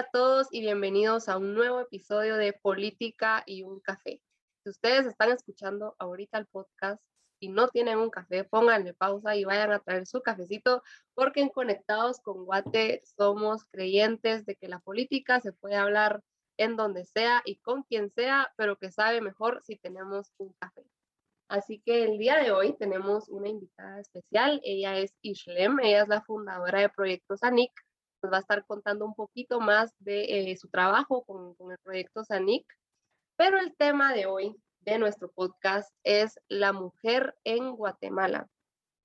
A todos y bienvenidos a un nuevo episodio de Política y un café. Si ustedes están escuchando ahorita el podcast y no tienen un café, pónganle pausa y vayan a traer su cafecito porque en Conectados con Guate somos creyentes de que la política se puede hablar en donde sea y con quien sea, pero que sabe mejor si tenemos un café. Así que el día de hoy tenemos una invitada especial. Ella es Ishlem, ella es la fundadora de Proyectos ANIC. Nos va a estar contando un poquito más de eh, su trabajo con, con el proyecto SANIC. Pero el tema de hoy de nuestro podcast es la mujer en Guatemala,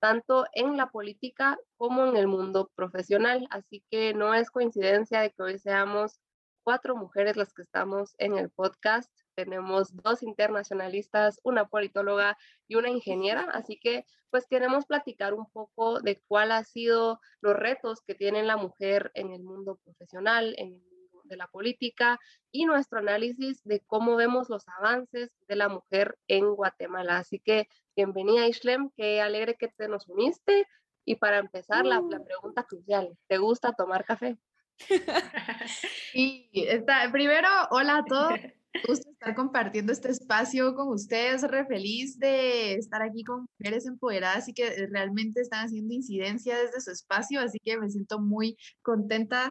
tanto en la política como en el mundo profesional. Así que no es coincidencia de que hoy seamos cuatro mujeres las que estamos en el podcast tenemos dos internacionalistas, una politóloga y una ingeniera, así que pues queremos platicar un poco de cuál ha sido los retos que tiene la mujer en el mundo profesional, en el mundo de la política y nuestro análisis de cómo vemos los avances de la mujer en Guatemala. Así que bienvenida Ishlem, qué alegre que te nos uniste. Y para empezar, la, la uh. pregunta crucial, ¿te gusta tomar café? Y está, primero, hola a todos. gusto estar compartiendo este espacio con ustedes, re feliz de estar aquí con mujeres empoderadas y que eh, realmente están haciendo incidencia desde su espacio, así que me siento muy contenta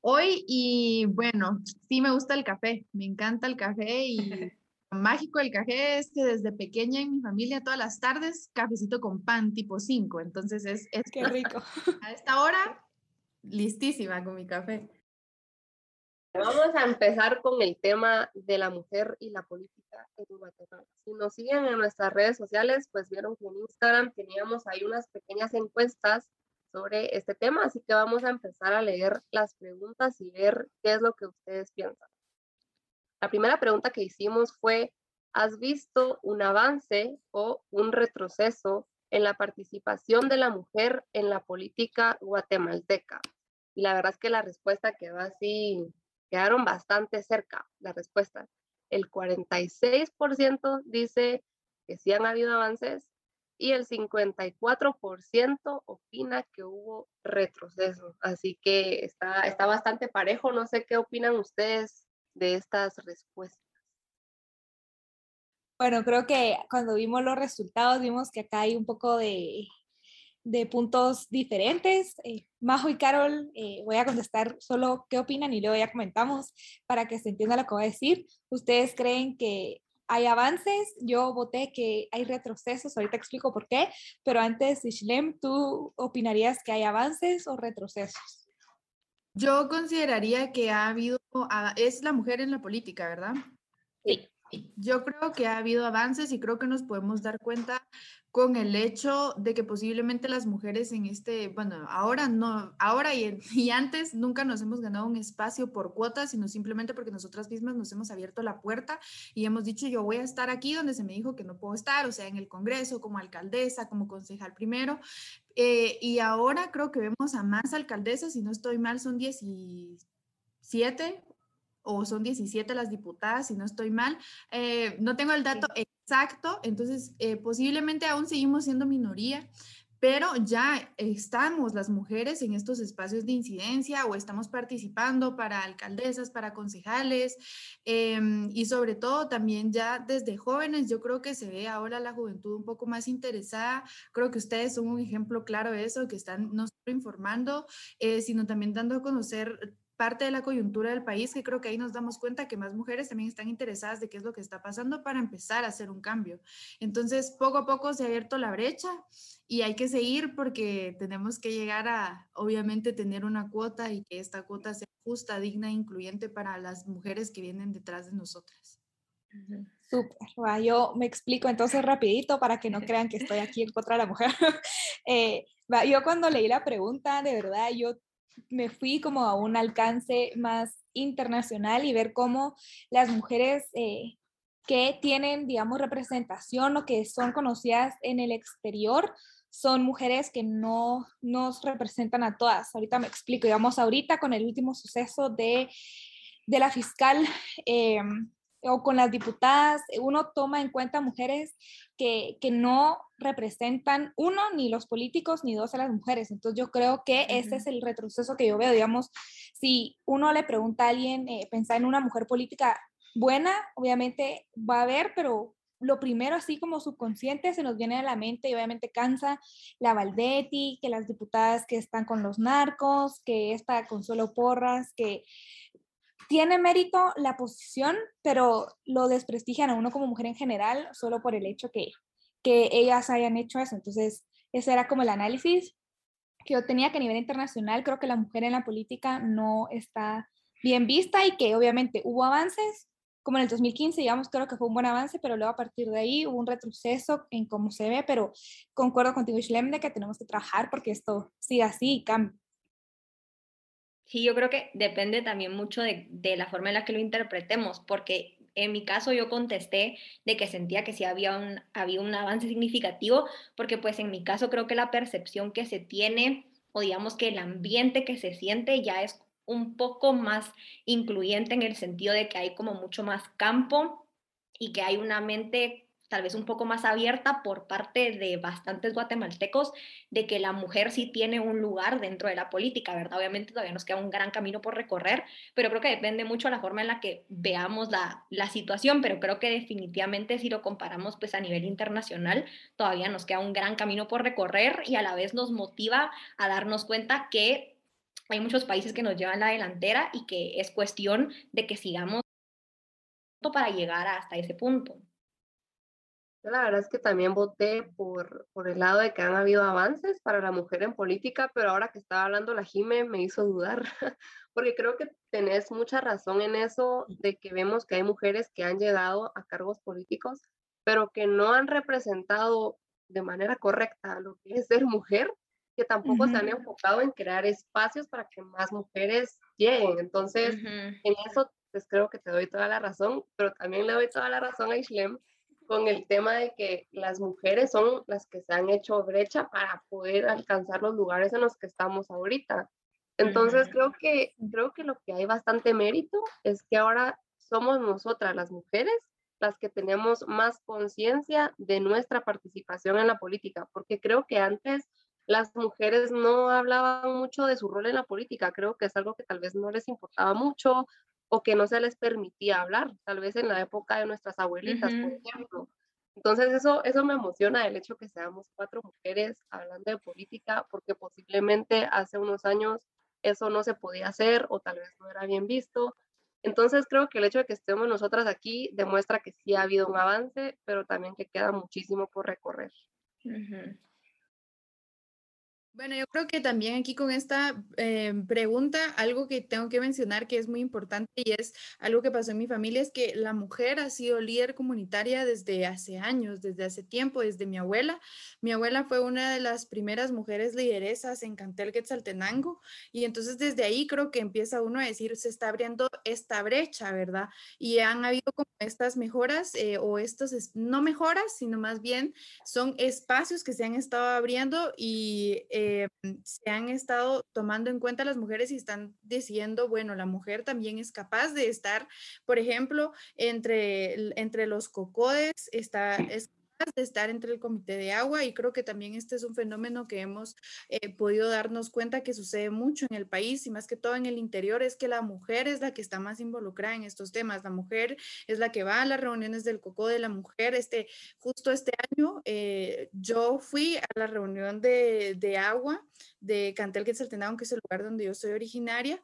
hoy y bueno, sí me gusta el café, me encanta el café y lo mágico del café es que desde pequeña en mi familia todas las tardes cafecito con pan tipo 5, entonces es, es qué rico. A esta hora listísima con mi café. Vamos a empezar con el tema de la mujer y la política en Guatemala. Si nos siguen en nuestras redes sociales, pues vieron que en Instagram teníamos ahí unas pequeñas encuestas sobre este tema, así que vamos a empezar a leer las preguntas y ver qué es lo que ustedes piensan. La primera pregunta que hicimos fue, ¿has visto un avance o un retroceso en la participación de la mujer en la política guatemalteca? Y la verdad es que la respuesta quedó así quedaron bastante cerca las respuestas. El 46% dice que sí han habido avances y el 54% opina que hubo retroceso. Así que está, está bastante parejo. No sé qué opinan ustedes de estas respuestas. Bueno, creo que cuando vimos los resultados vimos que acá hay un poco de de puntos diferentes. Eh, Majo y Carol, eh, voy a contestar solo qué opinan y luego ya comentamos para que se entienda lo que voy a decir. ¿Ustedes creen que hay avances? Yo voté que hay retrocesos, ahorita explico por qué, pero antes, Ishlem, ¿tú opinarías que hay avances o retrocesos? Yo consideraría que ha habido, es la mujer en la política, ¿verdad? Sí. Yo creo que ha habido avances y creo que nos podemos dar cuenta con el hecho de que posiblemente las mujeres en este, bueno, ahora no, ahora y, y, antes nunca nos hemos ganado un espacio por cuotas, sino simplemente porque nosotras mismas nos hemos abierto la puerta y hemos dicho yo voy a estar aquí donde se me dijo que no puedo estar, o sea, en el Congreso, como alcaldesa, como concejal primero. Eh, y ahora creo que vemos a más alcaldesas, si no estoy mal, son 17 o son 17 las diputadas, si no estoy mal. Eh, no tengo el dato exacto, entonces eh, posiblemente aún seguimos siendo minoría, pero ya estamos las mujeres en estos espacios de incidencia o estamos participando para alcaldesas, para concejales em, y sobre todo también ya desde jóvenes, yo creo que se ve ahora la juventud un poco más interesada, creo que ustedes son un ejemplo claro de eso, que están no solo informando, eh, sino también dando a conocer parte de la coyuntura del país, que creo que ahí nos damos cuenta que más mujeres también están interesadas de qué es lo que está pasando para empezar a hacer un cambio. Entonces, poco a poco se ha abierto la brecha y hay que seguir porque tenemos que llegar a, obviamente, tener una cuota y que esta cuota sea justa, digna e incluyente para las mujeres que vienen detrás de nosotras. Súper, yo me explico entonces rapidito para que no crean que estoy aquí en contra de la mujer. Eh, yo cuando leí la pregunta, de verdad, yo me fui como a un alcance más internacional y ver cómo las mujeres eh, que tienen, digamos, representación o que son conocidas en el exterior son mujeres que no nos representan a todas. Ahorita me explico. Y vamos ahorita con el último suceso de, de la fiscal. Eh, o con las diputadas, uno toma en cuenta mujeres que, que, no representan, uno, ni los políticos, ni dos, a las mujeres. Entonces yo creo que este es el retroceso que yo veo, digamos, si uno le pregunta a alguien, eh, pensar en una mujer política buena, obviamente va a haber, pero lo primero, así como subconsciente, se nos viene a la mente y obviamente cansa la Valdetti, que las diputadas que están con los narcos, que esta Consuelo Porras, que tiene mérito la posición, pero lo desprestigian a uno como mujer en general solo por el hecho que, que ellas hayan hecho eso. Entonces, ese era como el análisis que yo tenía que a nivel internacional creo que la mujer en la política no está bien vista y que obviamente hubo avances, como en el 2015, digamos, creo que fue un buen avance, pero luego a partir de ahí hubo un retroceso en cómo se ve, pero concuerdo contigo, Shlem, de que tenemos que trabajar porque esto siga así y cambie. Sí, yo creo que depende también mucho de, de, la forma en la que lo interpretemos, porque en mi caso yo contesté de que sentía que sí había un, había un avance significativo, porque pues en mi caso creo que la percepción que se tiene o digamos que el ambiente que se siente ya es un poco más incluyente en el sentido de que hay como mucho más campo y que hay una mente tal vez un poco más abierta por parte de bastantes guatemaltecos de que la mujer sí tiene un lugar dentro de la política, ¿verdad? Obviamente todavía nos queda un gran camino por recorrer, pero creo que depende mucho de la forma en la que veamos la, la situación, pero creo que definitivamente si lo comparamos pues a nivel internacional, todavía nos queda un gran camino por recorrer y a la vez nos motiva a darnos cuenta que hay muchos países que nos llevan la delantera y que es cuestión de que sigamos para llegar hasta ese punto. Yo la verdad es que también voté por, por el lado de que han habido avances para la mujer en política, pero ahora que estaba hablando la Jime me hizo dudar, porque creo que tenés mucha razón en eso de que vemos que hay mujeres que han llegado a cargos políticos, pero que no han representado de manera correcta lo que es ser mujer que tampoco se han enfocado en crear espacios para que más mujeres lleguen. Entonces, en eso pues creo que te doy toda la razón, pero también le doy toda la razón a Ishlem con el tema de que las mujeres son las que se han hecho brecha para poder alcanzar los lugares en los que estamos ahorita. Entonces, creo que creo que lo que hay bastante mérito es que ahora somos nosotras las mujeres las que tenemos más conciencia de nuestra participación en la política, porque creo que antes las mujeres no hablaban mucho de su rol en la política. Creo que es algo que tal vez no les importaba mucho o que no se les permitía hablar, tal vez en la época de nuestras abuelitas, por ejemplo. Entonces eso, eso me emociona el hecho que seamos cuatro mujeres hablando de política, porque posiblemente hace unos años eso no se podía hacer o tal vez no era bien visto. Entonces creo que el hecho de que estemos nosotras aquí demuestra que sí ha habido un avance, pero también que queda muchísimo por recorrer. Bueno, yo creo que también aquí con esta eh, pregunta, algo que tengo que mencionar que es muy importante y es algo que pasó en mi familia, es que la mujer ha sido líder comunitaria desde hace años, desde hace tiempo, desde mi abuela. Mi abuela fue una de las primeras mujeres lideresas en Cantel Quetzaltenango y entonces desde ahí creo que empieza uno a decir, se está abriendo esta brecha, ¿verdad? Y han habido como estas mejoras eh, o estos, no mejoras, sino más bien son espacios que se han estado abriendo y... Eh, eh, se han estado tomando en cuenta las mujeres y están diciendo, bueno, la mujer también es capaz de estar, por ejemplo, entre, entre los cocodes, está, es de estar entre el comité de agua y creo que también este es un fenómeno que hemos eh, podido darnos cuenta que sucede mucho en el país y más que todo en el interior es que la mujer es la que está más involucrada en estos temas. La mujer es la que va a las reuniones del COCO de la mujer. Este, justo este año eh, yo fui a la reunión de, de agua de Cantel Quetzaltenango, que es el lugar donde yo soy originaria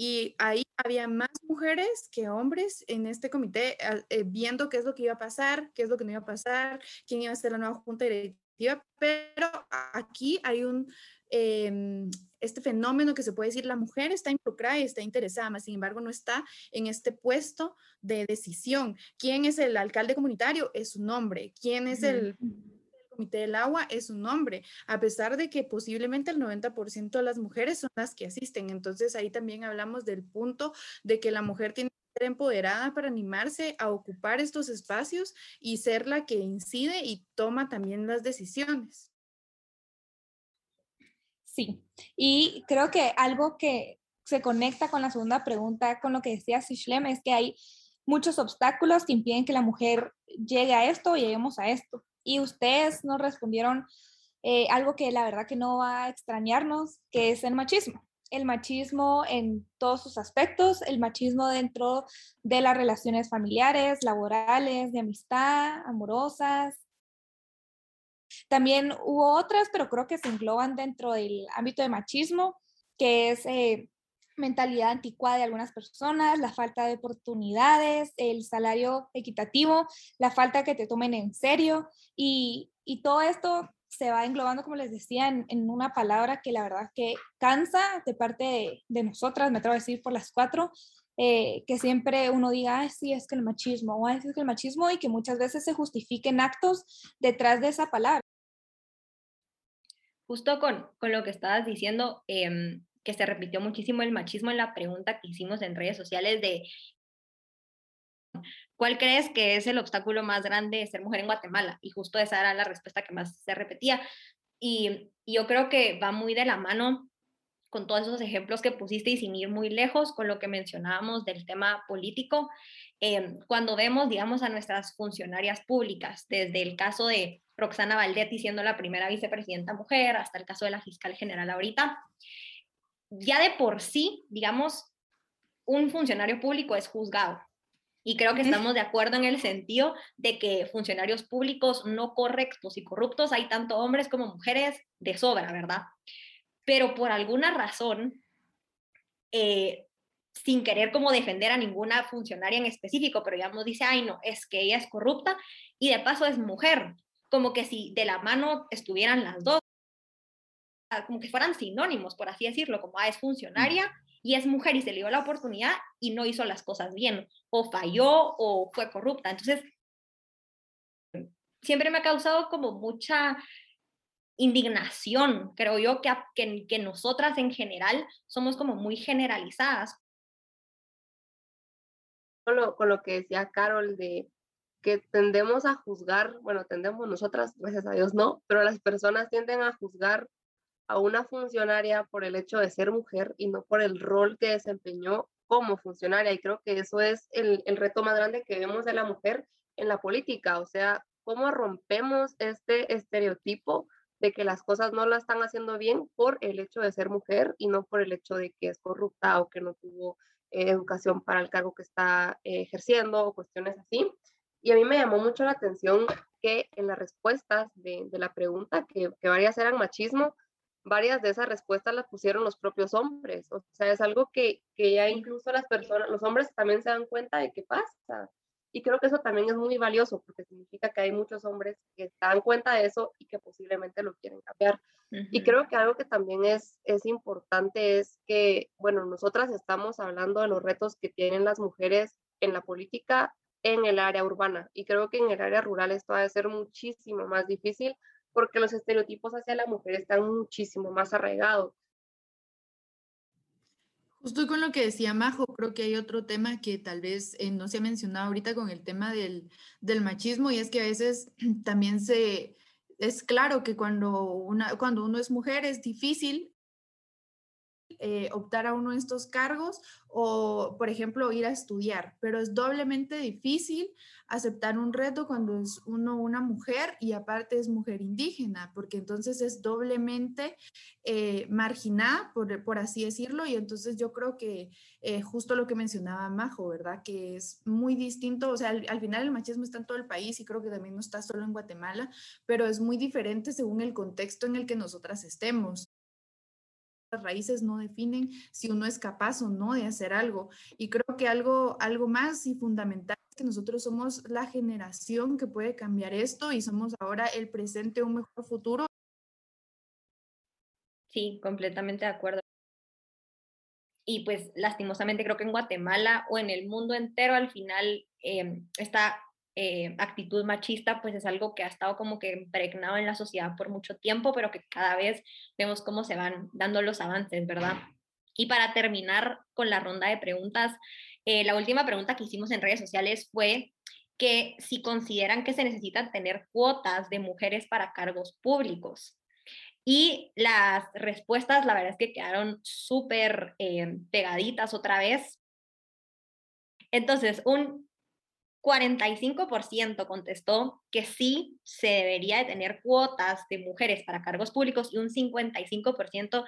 y ahí había más mujeres que hombres en este comité eh, viendo qué es lo que iba a pasar, qué es lo que no iba a pasar, quién iba a ser la nueva junta directiva, pero aquí hay un, em, este fenómeno que se puede decir, la mujer está involucrada y está interesada, sin embargo no está en este puesto de decisión. ¿Quién es el alcalde comunitario? Es un hombre. ¿Quién es el Comité del Agua es un hombre, a pesar de que posiblemente el 90% de las mujeres son las que asisten. Entonces ahí también hablamos del punto de que la mujer tiene que ser empoderada para animarse a ocupar estos espacios y ser la que incide y toma también las decisiones. Sí, y creo que algo que se conecta con la segunda pregunta, con lo que decía Sishlem, es que hay muchos obstáculos que impiden que la mujer llegue a esto o lleguemos a esto. Y ustedes nos respondieron eh, algo que la verdad que no va a extrañarnos, que es el machismo. El machismo en todos sus aspectos, el machismo dentro de las relaciones familiares, laborales, de amistad, amorosas. También hubo otras, pero creo que se engloban dentro del ámbito de machismo, que es eh, mentalidad anticuada de algunas personas, la falta de oportunidades, el salario equitativo, la falta que te tomen en serio y, todo esto se va englobando, como les decía, en, una palabra que la verdad que cansa de parte de, de nosotras, me atrevo a decir por las cuatro, eh, que siempre uno diga, sí, es que el machismo, o es que el machismo, y que muchas veces se justifiquen actos detrás de esa palabra. Justo con, con lo que estabas diciendo, eh, que se repitió muchísimo el machismo en la pregunta que hicimos en redes sociales de ¿cuál crees que es el obstáculo más grande de ser mujer en Guatemala? Y justo esa era la respuesta que más se repetía. Y, yo creo que va muy de la mano con todos esos ejemplos que pusiste y sin ir muy lejos con lo que mencionábamos del tema político, em, cuando vemos, digamos, a nuestras funcionarias públicas, desde el caso de Roxana Valdetti siendo la primera vicepresidenta mujer, hasta el caso de la fiscal general ahorita, ya de por sí, digamos, un funcionario público es juzgado. Y creo que estamos de acuerdo en el sentido de que funcionarios públicos no correctos y corruptos hay tanto hombres como mujeres de sobra, ¿verdad? Pero por alguna razón, eh, sin querer como defender a ninguna funcionaria en específico, pero digamos dice, ay no, es que ella es corrupta y de paso es mujer, como que si de la mano estuvieran las dos, como que fueran sinónimos, por así decirlo, como ah, es funcionaria y es mujer y se le dio la oportunidad y no hizo las cosas bien, o falló o fue corrupta. Entonces, siempre me ha causado como mucha indignación, creo yo, que, que, que nosotras en general somos como muy generalizadas. Con lo, con lo que decía Carol de que tendemos a juzgar, bueno, tendemos nosotras, gracias a Dios no, pero las personas tienden a juzgar a una funcionaria por el hecho de ser mujer y no por el rol que desempeñó como funcionaria. Y creo que eso es el, el reto más grande que vemos de la mujer en la política, o sea, cómo rompemos este estereotipo de que las cosas no la están haciendo bien por el hecho de ser mujer y no por el hecho de que es corrupta o que no tuvo eh, educación para el cargo que está eh, ejerciendo o cuestiones así. Y a mí me llamó mucho la atención que en las respuestas de, de la pregunta, que, que varias eran machismo, varias de esas respuestas las pusieron los propios hombres. O sea, es algo que, que ya incluso las personas, los hombres también se dan cuenta de qué pasa. Y creo que eso también es muy valioso porque significa que hay muchos hombres que se dan cuenta de eso y que posiblemente lo quieren cambiar. Y creo que algo que también es, es importante es que, bueno, nosotras estamos hablando de los retos que tienen las mujeres en la política en el área urbana y creo que en el área rural esto va a ser muchísimo más difícil porque los estereotipos hacia la mujer están muchísimo más arraigados. Justo con lo que decía Majo, creo que hay otro tema que tal vez eh, no se ha mencionado ahorita con el tema del, del, machismo y es que a veces también se, es claro que cuando, una, cuando uno es mujer es difícil eh, optar a uno de estos cargos o, por ejemplo, ir a estudiar, pero es doblemente difícil aceptar un reto cuando es uno una mujer y aparte es mujer indígena, porque entonces es doblemente eh, marginada, por, por, así decirlo, y entonces yo creo que eh, justo lo que mencionaba Majo, ¿verdad? Que es muy distinto, o sea, al, al, final el machismo está en todo el país y creo que también no está solo en Guatemala, pero es muy diferente según el contexto en el que nosotras estemos las raíces no definen si uno es capaz o no de hacer algo. Y creo que algo, algo más y fundamental es que nosotros somos la generación que puede cambiar esto y somos ahora el presente, un mejor futuro. Sí, completamente de acuerdo. Y pues lastimosamente creo que en Guatemala o en el mundo entero al final eh, está eh, actitud machista, pues es algo que ha estado como que impregnado en la sociedad por mucho tiempo, pero que cada vez vemos cómo se van dando los avances, ¿verdad? Y para terminar con la ronda de preguntas, eh, la última pregunta que hicimos en redes sociales fue que si consideran que se necesitan tener cuotas de mujeres para cargos públicos. Y las respuestas, la verdad es que quedaron súper eh, pegaditas otra vez. Entonces, un 45% contestó que sí se debería de tener cuotas de mujeres para cargos públicos y un 55%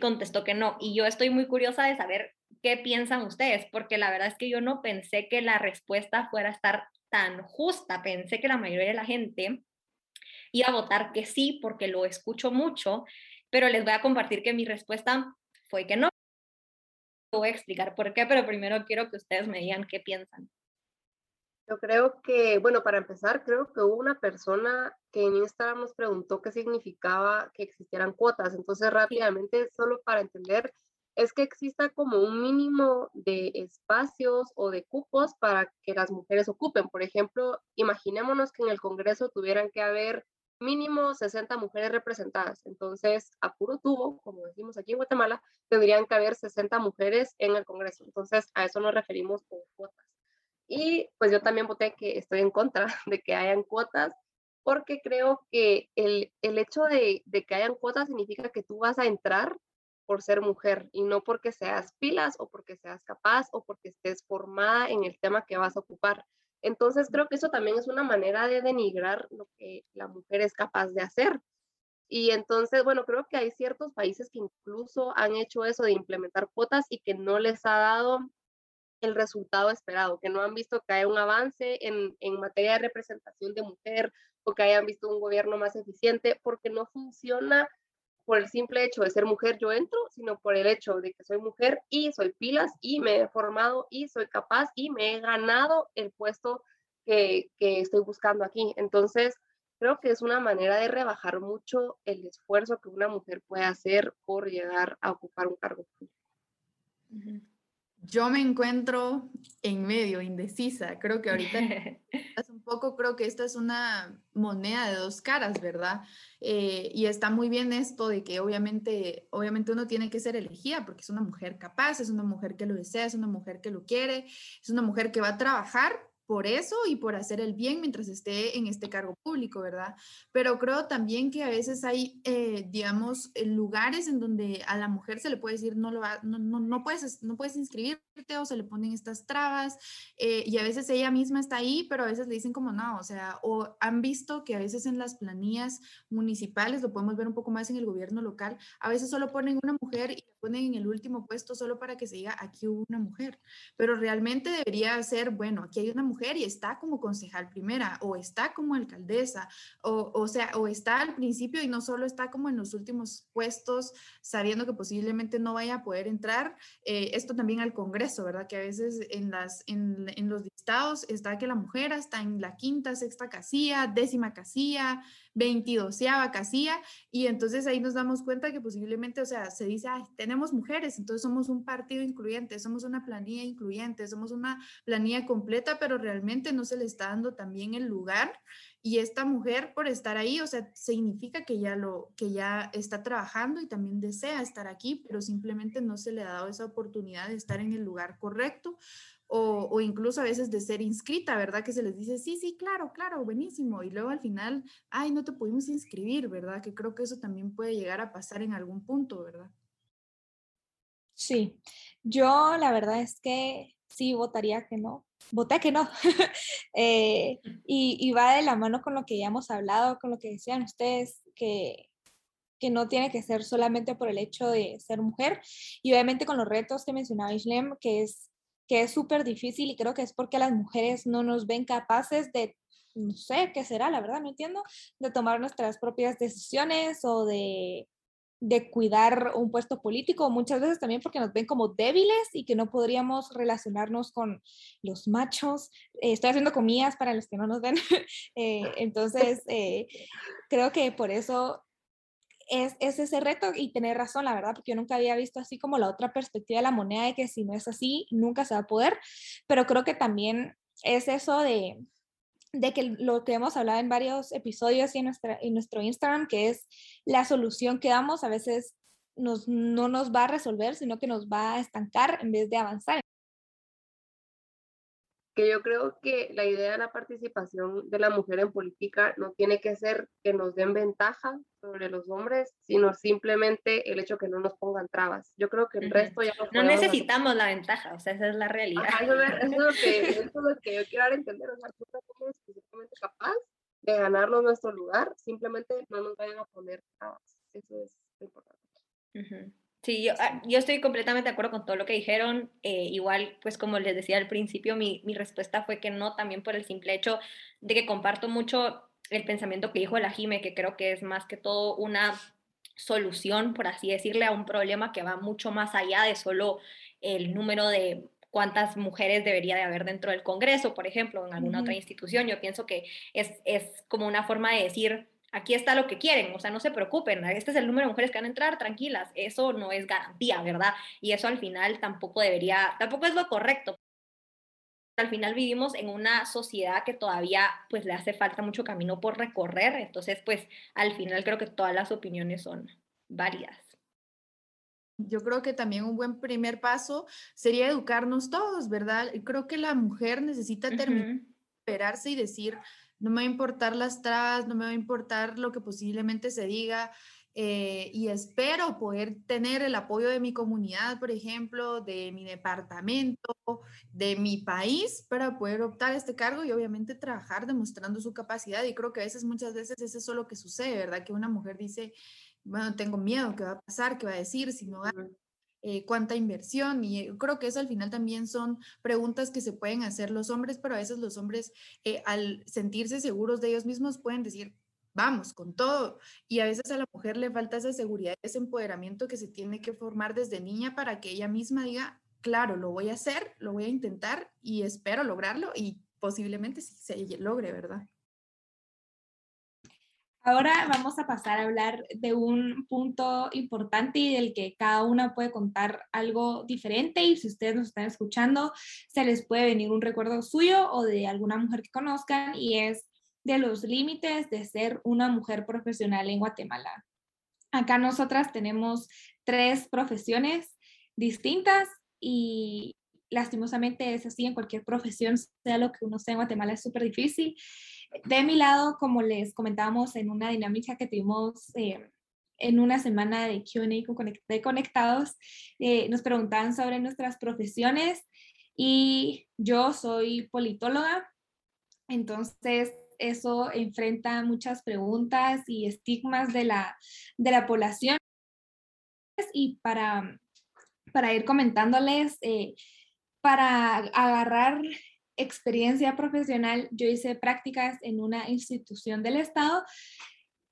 contestó que no. Y yo estoy muy curiosa de saber qué piensan ustedes, porque la verdad es que yo no pensé que la respuesta fuera estar tan justa. Pensé que la mayoría de la gente iba a votar que sí, porque lo escucho mucho, pero les voy a compartir que mi respuesta fue que no. Voy a explicar por qué, pero primero quiero que ustedes me digan qué piensan. Yo creo que, bueno, para empezar, creo que hubo una persona que en Instagram nos preguntó qué significaba que existieran cuotas. Entonces, rápidamente, solo para entender, es que exista como un mínimo de espacios o de cupos para que las mujeres ocupen. Por ejemplo, imaginémonos que en el Congreso tuvieran que haber mínimo 60 mujeres representadas. Entonces, a puro tubo, como decimos aquí en Guatemala, tendrían que haber 60 mujeres en el Congreso. Entonces, a eso nos referimos con cuotas. Y pues yo también voté que estoy en contra de que hayan cuotas, porque creo que el, el hecho de, de que hayan cuotas significa que tú vas a entrar por ser mujer y no porque seas pilas o porque seas capaz o porque estés formada en el tema que vas a ocupar. Entonces creo que eso también es una manera de denigrar lo que la mujer es capaz de hacer. Y entonces, bueno, creo que hay ciertos países que incluso han hecho eso de implementar cuotas y que no les ha dado el resultado esperado, que no han visto que haya un avance en, en materia de representación de mujer o que hayan visto un gobierno más eficiente, porque no funciona por el simple hecho de ser mujer yo entro, sino por el hecho de que soy mujer y soy pilas y me he formado y soy capaz y me he ganado el puesto que, que estoy buscando aquí. Entonces, creo que es una manera de rebajar mucho el esfuerzo que una mujer puede hacer por llegar a ocupar un cargo público. Yo me encuentro en medio, indecisa. Creo que ahorita es un poco, creo que esta es una moneda de dos caras, ¿verdad? Eh, y está muy bien esto de que obviamente, obviamente uno tiene que ser elegida porque es una mujer capaz, es una mujer que lo desea, es una mujer que lo quiere, es una mujer que va a trabajar por eso y por hacer el bien mientras esté en este cargo público, ¿verdad? Pero creo también que a veces hay, eh, digamos, eh, lugares en donde a la mujer se le puede decir, no, lo no, no, no, puedes, no puedes inscribirte o se le ponen estas trabas eh, y a veces ella misma está ahí, pero a veces le dicen como no, o sea, o han visto que a veces en las planillas municipales, lo podemos ver un poco más en el gobierno local, a veces solo ponen una mujer y ponen en el último puesto solo para que se diga, aquí hubo una mujer, pero realmente debería ser, bueno, aquí hay una mujer y está como concejal primera o está como alcaldesa o, o sea, o está al principio y no solo está como en los últimos puestos sabiendo que posiblemente no vaya a poder entrar. Eh, esto también al Congreso, ¿verdad? Que a veces en, las, en, en los listados está que la mujer está en la quinta, sexta casilla, décima casilla, 22 casilla y entonces ahí nos damos cuenta que posiblemente, o sea, se dice, Ay, tenemos mujeres, entonces somos un partido incluyente, somos una planilla incluyente, somos una planilla completa, pero realmente no se le está dando también el lugar y esta mujer por estar ahí, o sea, significa que ya lo que ya está trabajando y también desea estar aquí, pero simplemente no se le ha dado esa oportunidad de estar en el lugar correcto o, incluso a veces de ser inscrita, ¿verdad? Que se les dice, sí, sí, claro, claro, buenísimo. Y luego al final, ay, no te pudimos inscribir, ¿verdad? Que creo que eso también puede llegar a pasar en algún punto, ¿verdad? Sí, yo la verdad es que sí votaría que no. Voté que no. Eh, y, y, va de la mano con lo que ya hemos hablado, con lo que decían ustedes, que, que no tiene que ser solamente por el hecho de ser mujer. Y obviamente con los retos que mencionaba Islem, que es que es súper difícil y creo que es porque las mujeres no nos ven capaces de, no sé qué será, la verdad, no entiendo, de tomar nuestras propias decisiones o de, de cuidar un puesto político, muchas veces también porque nos ven como débiles y que no podríamos relacionarnos con los machos. Eh, estoy haciendo comillas para los que no nos ven. Eh, entonces, eh, creo que por eso es, ese reto y tener razón, la verdad, porque yo nunca había visto así como la otra perspectiva de la moneda de que si no es así, nunca se va a poder, pero creo que también es eso de, de que lo que hemos hablado en varios episodios y en, nuestra, en nuestro Instagram, que es la solución que damos, a veces nos, no nos va a resolver, sino que nos va a estancar en vez de avanzar. Que yo creo que la idea de la participación de la mujer en política no tiene que ser que nos den ventaja sobre los hombres, sino simplemente el hecho que no nos pongan trabas. Yo creo que el resto ya no necesitamos la ventaja, o sea, esa es la realidad. eso, es lo que, eso es lo que yo quiero dar a entender, o sea, tú no somos suficientemente capaz de ganarnos nuestro lugar, simplemente no nos vayan a poner trabas. Eso es lo importante. Sí, yo, ah, yo, estoy completamente de acuerdo con todo lo que dijeron. Eh, igual, pues como les decía al principio, mi, mi, respuesta fue que no, también por el simple hecho de que comparto mucho el pensamiento que dijo la Jime, que creo que es más que todo una solución, por así decirle, a un problema que va mucho más allá de solo el número de cuántas mujeres debería de haber dentro del Congreso, por ejemplo, en alguna otra institución. Yo pienso que es, es como una forma de decir, aquí está lo que quieren, o sea, no se preocupen, este es el número de mujeres que van a entrar, tranquilas, eso no es garantía, ¿verdad? Y eso al final tampoco debería, tampoco es lo correcto. Al final vivimos en una sociedad que todavía pues le hace falta mucho camino por recorrer, entonces pues al final creo que todas las opiniones son válidas. Yo creo que también un buen primer paso sería educarnos todos, ¿verdad? Creo que la mujer necesita terminar, esperarse y decir, no me va a importar las trabas, no me va a importar lo que posiblemente se diga. Eh, y espero poder tener el apoyo de mi comunidad, por ejemplo, de mi departamento, de mi país, para poder optar a este cargo y obviamente trabajar demostrando su capacidad. Y creo que a veces, muchas veces, es eso lo que sucede, ¿verdad? Que una mujer dice, bueno, tengo miedo, ¿qué va a pasar? ¿Qué va a decir si no? Eh, cuánta inversión. Y eh, creo que eso al final también son preguntas que se pueden hacer los hombres, pero a veces los hombres eh, al sentirse seguros de ellos mismos pueden decir, vamos, con todo. Y a veces a la mujer le falta esa seguridad, ese empoderamiento que se tiene que formar desde niña para que ella misma diga, claro, lo voy a hacer, lo voy a intentar y espero lograrlo y posiblemente sí se logre, ¿verdad? Ahora vamos a pasar a hablar de un punto importante y del que cada una puede contar algo diferente y si ustedes nos están escuchando, se les puede venir un recuerdo suyo o de alguna mujer que conozcan y es de los límites de ser una mujer profesional en Guatemala. Acá nosotras tenemos tres profesiones distintas y lastimosamente es así en cualquier profesión, sea lo que uno sea en Guatemala, es súper difícil. De mi lado, como les comentábamos en una dinámica que tuvimos eh, en una semana de QA con Conectados, eh, nos preguntaban sobre nuestras profesiones y yo soy politóloga, entonces eso enfrenta muchas preguntas y estigmas de la, de la población. Y para, para ir comentándoles, eh, para agarrar experiencia profesional, yo hice prácticas en una institución del Estado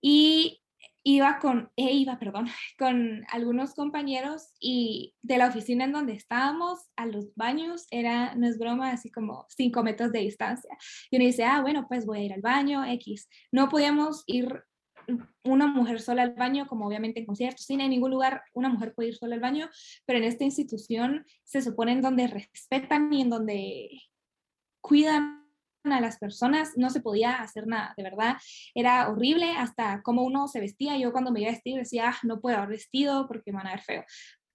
y iba con, e iba, perdón, con algunos compañeros y de la oficina en donde estábamos a los baños era, no es broma, así como cinco metros de distancia. Y uno dice, ah, bueno, pues voy a ir al baño, X. No podíamos ir una mujer sola al baño, como obviamente en conciertos, cine, en ningún lugar una mujer puede ir sola al baño, pero en esta institución se supone en donde respetan y en donde cuidan a las personas, no se podía hacer nada, de verdad, era horrible hasta cómo uno se vestía, yo cuando me iba a vestir decía, ah, no puedo haber vestido porque me van a ver feo,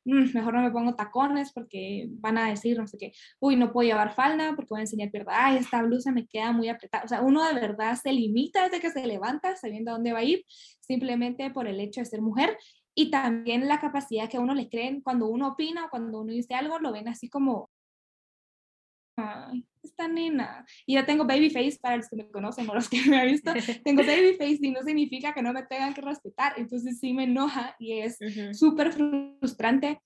mm, mejor no me pongo tacones porque van a decir no sé qué, uy, no puedo llevar falda porque voy a enseñar pierna, ay, esta blusa me queda muy apretada, o sea, uno de verdad se limita desde que se levanta sabiendo a dónde va a ir, simplemente por el hecho de ser mujer. Y también la capacidad que a uno le creen cuando uno opina o cuando uno dice algo, lo ven así como, ay, esta nena. Y yo tengo baby face para los que me conocen o los que me han visto. tengo baby face y no significa que no me tengan que respetar. Entonces sí me enoja y es súper frustrante.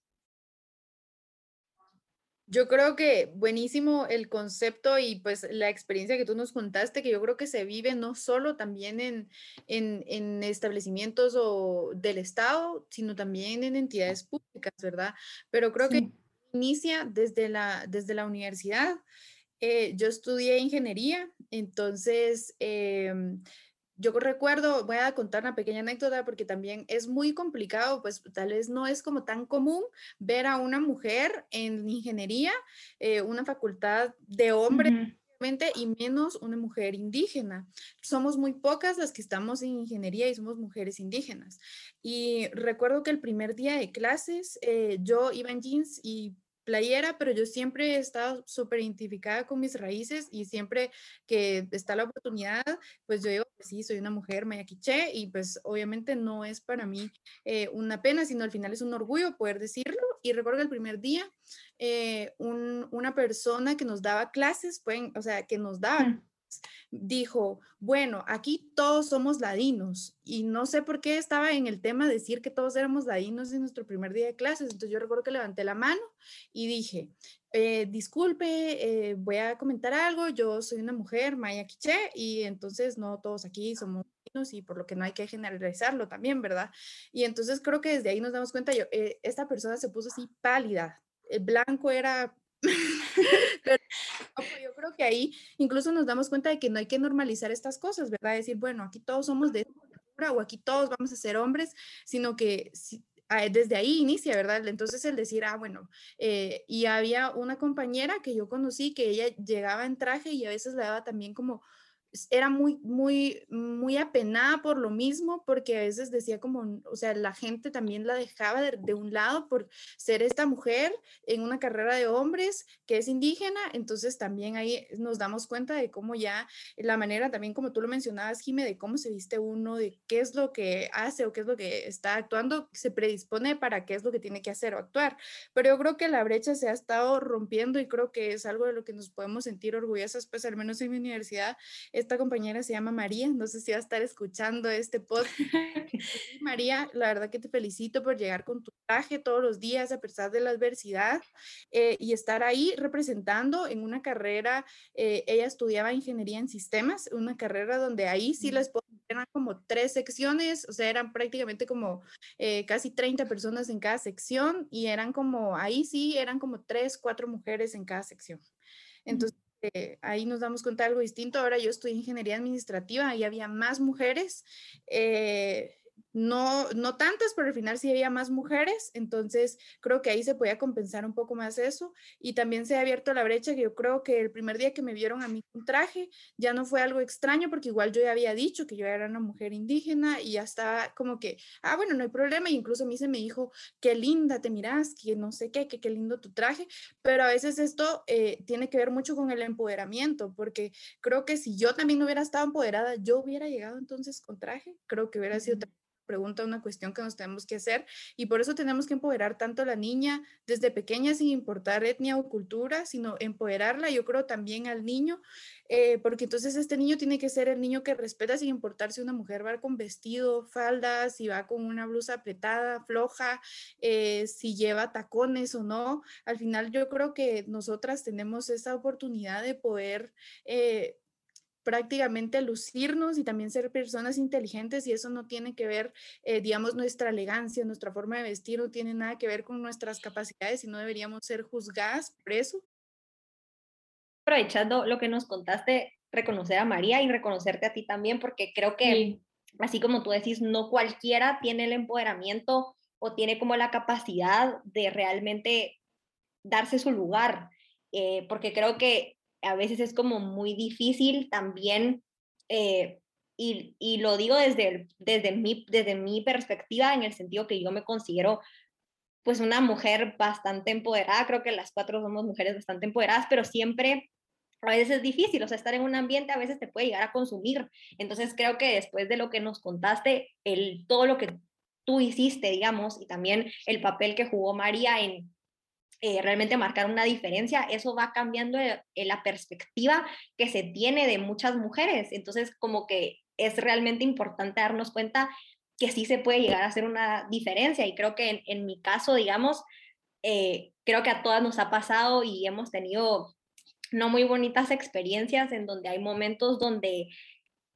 Yo creo que buenísimo el concepto y pues la experiencia que tú nos contaste, que yo creo que se vive no solo también en, en, en establecimientos o del Estado, sino también en entidades públicas, ¿verdad? Pero creo que inicia desde la, desde la universidad. Eh, yo estudié ingeniería, entonces em, yo recuerdo, voy a contar una pequeña anécdota porque también es muy complicado, pues tal vez no es como tan común ver a una mujer en ingeniería, eh, una facultad de hombre. y menos una mujer indígena. Somos muy pocas las que estamos en ingeniería y somos mujeres indígenas. Y recuerdo que el primer día de clases eh, yo iba en jeans y playera, pero yo siempre he estado súper identificada con mis raíces y siempre que está la oportunidad, pues yo digo, pues sí, soy una mujer mayaquiche y pues obviamente no es para mí eh, una pena, sino al final es un orgullo poder decirlo. Y recuerdo el primer día, eh, una persona que nos daba clases, pueden, o sea, que nos daba dijo, bueno, aquí todos somos ladinos y no sé por qué estaba en el tema de decir que todos éramos ladinos en nuestro primer día de clases. Entonces yo recuerdo que levanté la mano y dije, eh, disculpe, eh, voy a comentar algo, yo soy una mujer maya quiche y entonces no todos aquí somos ladinos y por lo que no hay que generalizarlo también, ¿verdad? Y entonces creo que desde ahí nos damos cuenta, yo, eh, esta persona se puso así pálida, el blanco era Pero yo creo que ahí incluso nos damos cuenta de que no hay que normalizar estas cosas, ¿verdad? Decir, bueno, aquí todos somos de cultura o aquí todos vamos a ser hombres, sino que ah, desde ahí inicia, ¿verdad? Entonces el decir, ah, bueno, eh, y había una compañera que yo conocí que ella llegaba en traje y a veces le daba también como era muy, muy, muy apenada por lo mismo, porque a veces decía como, o sea, la gente también la dejaba de, un lado por ser esta mujer en una carrera de hombres que es indígena, entonces también ahí nos damos cuenta de cómo ya la manera también como tú lo mencionabas, Jime, de cómo se viste uno, de qué es lo que hace o qué es lo que está actuando, se predispone para qué es lo que tiene que hacer o actuar. Pero yo creo que la brecha se ha estado rompiendo y creo que es algo de lo que nos podemos sentir orgullosas, pues al menos en mi universidad esta compañera se llama María, no sé si va a estar escuchando este podcast. María, la verdad que te felicito por llegar con tu traje todos los días a pesar de la adversidad eh, y estar ahí representando en una carrera. Eh, ella estudiaba ingeniería en sistemas, una carrera donde ahí sí les eran como tres secciones, o sea, eran prácticamente como eh, casi 30 personas en cada sección y eran como, ahí sí, eran como tres, cuatro mujeres en cada sección. Entonces, eh, ahí nos damos cuenta de algo distinto. Ahora yo en ingeniería administrativa y había más mujeres. Eh, no, no tantas, pero al final sí había más mujeres, entonces creo que ahí se podía compensar un poco más eso y también se ha abierto la brecha que yo creo que el primer día que me vieron a mí un traje ya no fue algo extraño porque igual yo ya había dicho que yo era una mujer indígena y ya estaba como que, ah, bueno, no hay problema, y incluso a mí se me dijo, qué linda te miras, que no sé qué, que qué lindo tu traje, pero a veces esto eh, tiene que ver mucho con el empoderamiento, porque creo que si yo también no hubiera estado empoderada, yo hubiera llegado entonces con traje, creo que hubiera sido pregunta, una cuestión que nos tenemos que hacer y por eso tenemos que empoderar tanto a la niña desde pequeña sin importar etnia o cultura, sino empoderarla, yo creo también al niño, eh, porque entonces este niño tiene que ser el niño que respeta sin importar si una mujer va con vestido, falda, si va con una blusa apretada, floja, eh, si lleva tacones o no. Al final yo creo que nosotras tenemos esa oportunidad de poder... Eh, prácticamente lucirnos y también ser personas inteligentes y eso no tiene que ver, eh, digamos, nuestra elegancia, nuestra forma de vestir, no tiene nada que ver con nuestras capacidades y no deberíamos ser juzgadas por eso. Aprovechando lo que nos contaste, reconocer a María y reconocerte a ti también, porque creo que, así como tú decís, no cualquiera tiene el empoderamiento o tiene como la capacidad de realmente darse su lugar, eh, porque creo que a veces es como muy difícil también, eh, y, lo digo desde, desde, mi, desde mi perspectiva, en el sentido que yo me considero pues una mujer bastante empoderada, creo que las cuatro somos mujeres bastante empoderadas, pero siempre a veces es difícil, o sea, estar en un ambiente a veces te puede llegar a consumir. Entonces creo que después de lo que nos contaste, el, todo lo que tú hiciste, digamos, y también el papel que jugó María en, eh, realmente marcar una diferencia, eso va cambiando eh, la perspectiva que se tiene de muchas mujeres. Entonces, como que es realmente importante darnos cuenta que sí se puede llegar a hacer una diferencia. Y creo que en, mi caso, digamos, eh, creo que a todas nos ha pasado y hemos tenido no muy bonitas experiencias en donde hay momentos donde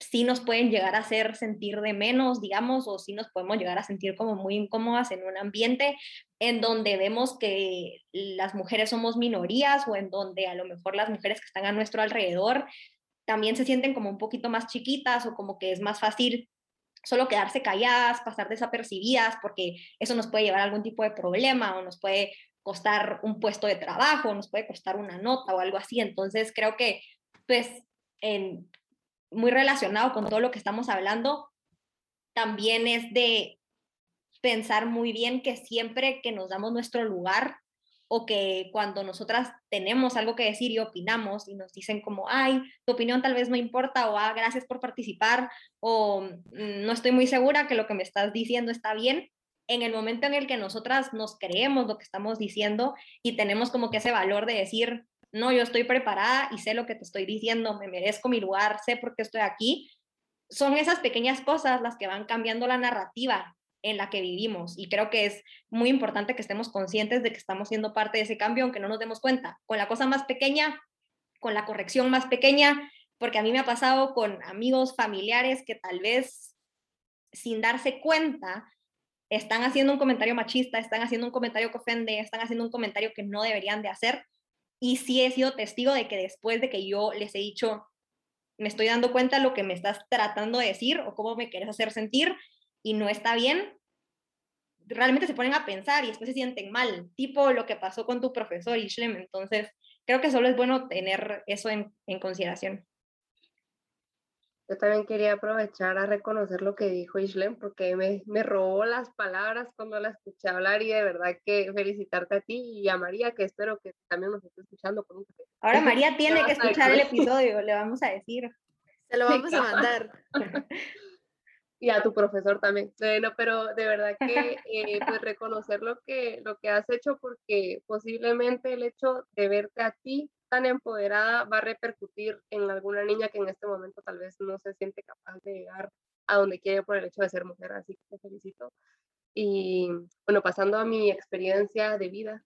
sí nos pueden llegar a hacer sentir de menos, digamos, o sí nos podemos llegar a sentir como muy incómodas en un ambiente en donde vemos que las mujeres somos minorías o en donde a lo mejor las mujeres que están a nuestro alrededor también se sienten como un poquito más chiquitas o como que es más fácil solo quedarse calladas, pasar desapercibidas, porque eso nos puede llevar a algún tipo de problema o nos puede costar un puesto de trabajo, nos puede costar una nota o algo así. Entonces creo que pues en, muy relacionado con todo lo que estamos hablando, también es de pensar muy bien que siempre que nos damos nuestro lugar o que cuando nosotras tenemos algo que decir y opinamos y nos dicen como, ay, tu opinión tal vez no importa o ah, gracias por participar o mm, no estoy muy segura que lo que me estás diciendo está bien, en el momento en el que nosotras nos creemos lo que estamos diciendo y tenemos como que ese valor de decir, no, yo estoy preparada y sé lo que te estoy diciendo, me merezco mi lugar, sé por qué estoy aquí, son esas pequeñas cosas las que van cambiando la narrativa en la que vivimos. Y creo que es muy importante que estemos conscientes de que estamos siendo parte de ese cambio, aunque no nos demos cuenta. Con la cosa más pequeña, con la corrección más pequeña, porque a mí me ha pasado con amigos familiares que tal vez sin darse cuenta están haciendo un comentario machista, están haciendo un comentario que ofende, están haciendo un comentario que no deberían de hacer. Y sí he sido testigo de que después de que yo les he dicho, me estoy dando cuenta lo que me estás tratando de decir o cómo me quieres hacer sentir, y no está bien, realmente se ponen a pensar y después se sienten mal, tipo lo que pasó con tu profesor Ishlem. Entonces, creo que solo es bueno tener eso en consideración. Yo también quería aprovechar a reconocer lo que dijo Ishlem porque me, me, robó las palabras cuando la escuché hablar y de verdad que felicitarte a ti y a María que espero que también nos esté escuchando. Con un Ahora María tiene que escuchar el episodio, le vamos a decir. Se lo vamos a mandar. y a tu profesor también. Bueno, pero de verdad que eh, pues reconocer lo que, lo que has hecho porque posiblemente el hecho de verte a ti tan empoderada va a repercutir en alguna niña que en este momento tal vez no se siente capaz de llegar a donde quiere por el hecho de ser mujer, así que te felicito. Y bueno, pasando a mi experiencia de vida.